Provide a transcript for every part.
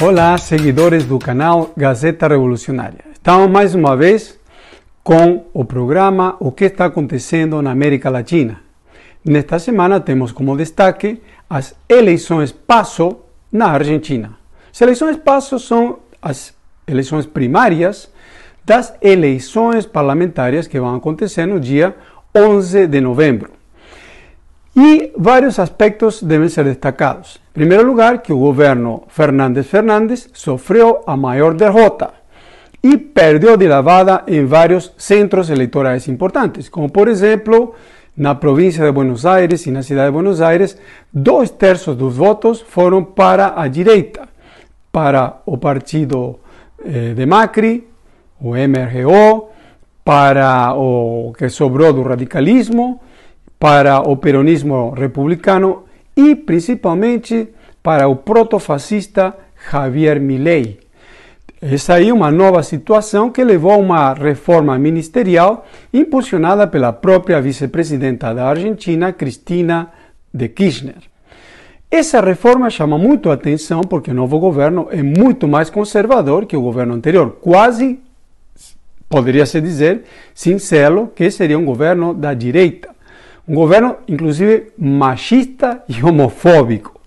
Olá, seguidores do canal Gazeta Revolucionária. Estamos mais uma vez com o programa O que está acontecendo na América Latina. Nesta semana temos como destaque as eleições PASO na Argentina. As eleições PASO são as eleições primárias das eleições parlamentares que vão acontecer no dia 11 de novembro. E vários aspectos devem ser destacados. Em primeiro lugar, que o governo Fernández Fernández sofreu a maior derrota e perdeu de lavada em vários centros eleitorais importantes, como por exemplo na província de Buenos Aires e na cidade de Buenos Aires, dois terços dos votos foram para a direita, para o partido eh, de Macri, o MRGO, para o que sobrou do radicalismo, para o peronismo republicano e principalmente para o protofascista Javier Milei. Essa aí é uma nova situação que levou a uma reforma ministerial impulsionada pela própria vice-presidenta da Argentina, Cristina de Kirchner. Essa reforma chama muito a atenção porque o novo governo é muito mais conservador que o governo anterior, quase poderia se dizer, sincero, que seria um governo da direita. Um governo, inclusive, machista e homofóbico.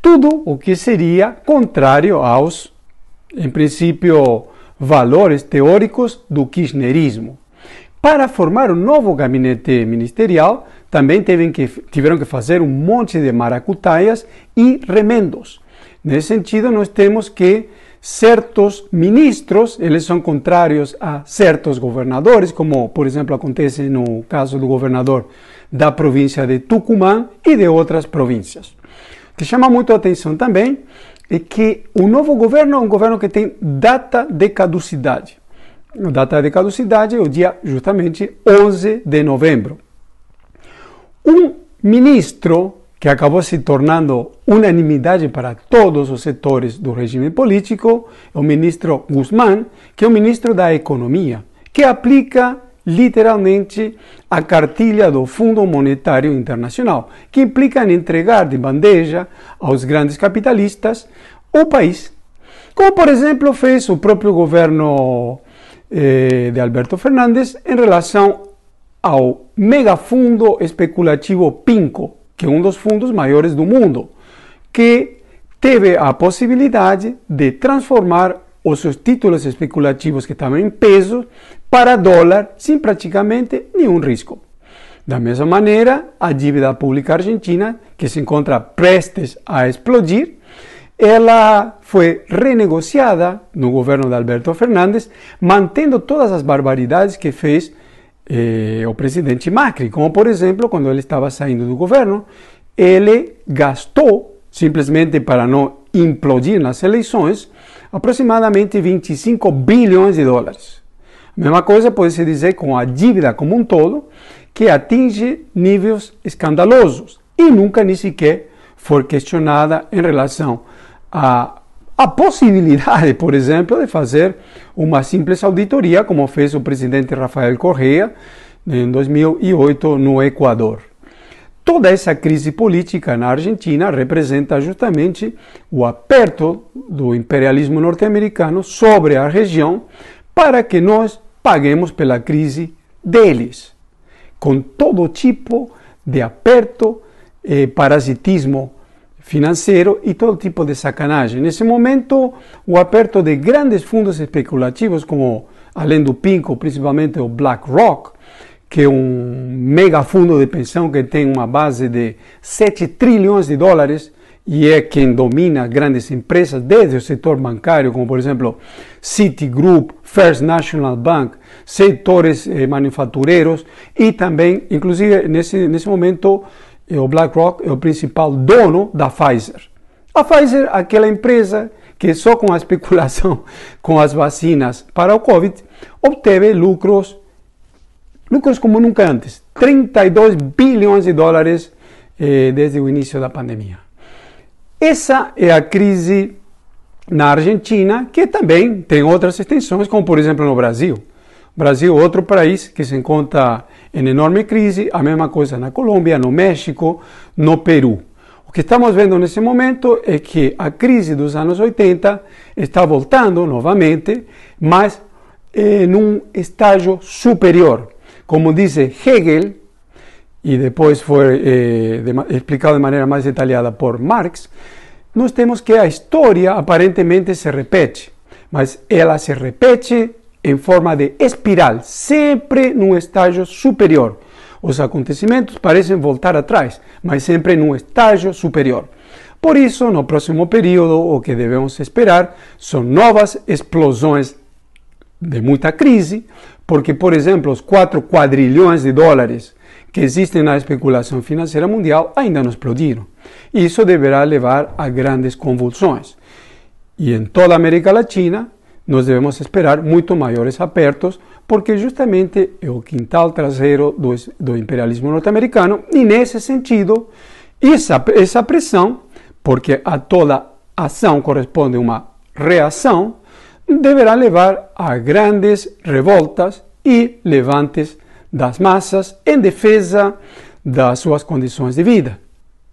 Tudo o que seria contrário aos, em princípio, valores teóricos do kirchnerismo. Para formar um novo gabinete ministerial, também que, tiveram que fazer um monte de maracutaias e remendos. Nesse sentido, nós temos que certos ministros, eles são contrários a certos governadores, como por exemplo acontece no caso do governador da província de Tucumã e de outras províncias. O que chama muito a atenção também é que o novo governo é um governo que tem data de caducidade. A data de caducidade é o dia justamente 11 de novembro. Um ministro que acabou se tornando unanimidade para todos os setores do regime político, é o ministro Guzmán, que é o ministro da Economia, que aplica literalmente a cartilha do Fundo Monetário Internacional, que implica em entregar de bandeja aos grandes capitalistas o país. Como, por exemplo, fez o próprio governo eh, de Alberto Fernandes em relação ao megafundo especulativo PINCO, que é um dos fundos maiores do mundo, que teve a possibilidade de transformar os seus títulos especulativos que estavam em peso para dólar sem praticamente nenhum risco. Da mesma maneira, a dívida pública argentina, que se encontra prestes a explodir, ela foi renegociada no governo de Alberto Fernandes, mantendo todas as barbaridades que fez eh, o presidente Macri, como por exemplo, quando ele estava saindo do governo, ele gastou, simplesmente para não implodir nas eleições, aproximadamente 25 bilhões de dólares. A mesma coisa pode-se dizer com a dívida como um todo, que atinge níveis escandalosos e nunca nem sequer foi questionada em relação a a possibilidade, por exemplo, de fazer uma simples auditoria, como fez o presidente Rafael Correa em 2008 no Equador. Toda essa crise política na Argentina representa justamente o aperto do imperialismo norte-americano sobre a região para que nós paguemos pela crise deles, com todo tipo de aperto, e parasitismo financeiro e todo tipo de sacanagem. Nesse momento, o aperto de grandes fundos especulativos, como além do Pinco, principalmente o BlackRock, que é um mega fundo de pensão que tem uma base de 7 trilhões de dólares e é quem domina grandes empresas, desde o setor bancário, como por exemplo Citigroup, First National Bank, setores eh, manufatureiros e também, inclusive nesse, nesse momento, o BlackRock é o principal dono da Pfizer. A Pfizer, aquela empresa que só com a especulação com as vacinas para o Covid obteve lucros, lucros como nunca antes, 32 bilhões de dólares eh, desde o início da pandemia. Essa é a crise na Argentina, que também tem outras extensões, como por exemplo no Brasil. O Brasil, outro país que se encontra em enorme crise, a mesma coisa na Colômbia, no México, no Peru. O que estamos vendo nesse momento é que a crise dos anos 80 está voltando novamente, mas em um estágio superior. Como diz Hegel, e depois foi eh, de, explicado de maneira mais detalhada por Marx, nós temos que a história aparentemente se repete, mas ela se repete em forma de espiral, sempre num estágio superior. Os acontecimentos parecem voltar atrás, mas sempre num estágio superior. Por isso, no próximo período, o que devemos esperar são novas explosões de muita crise, porque, por exemplo, os 4 quadrilhões de dólares que existem na especulação financeira mundial ainda não explodiram. Isso deverá levar a grandes convulsões. E em toda a América Latina, nós devemos esperar muito maiores apertos, porque justamente é o quintal traseiro do, do imperialismo norte-americano, e nesse sentido, essa, essa pressão, porque a toda ação corresponde uma reação, deverá levar a grandes revoltas e levantes das massas em defesa das suas condições de vida.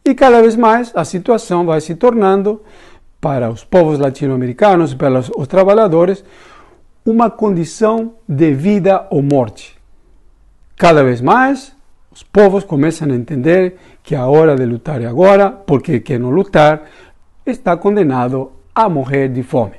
E cada vez mais a situação vai se tornando, para os povos latino-americanos para os trabalhadores, uma condição de vida ou morte. Cada vez mais os povos começam a entender que a hora de lutar é agora, porque quem não lutar está condenado a morrer de fome.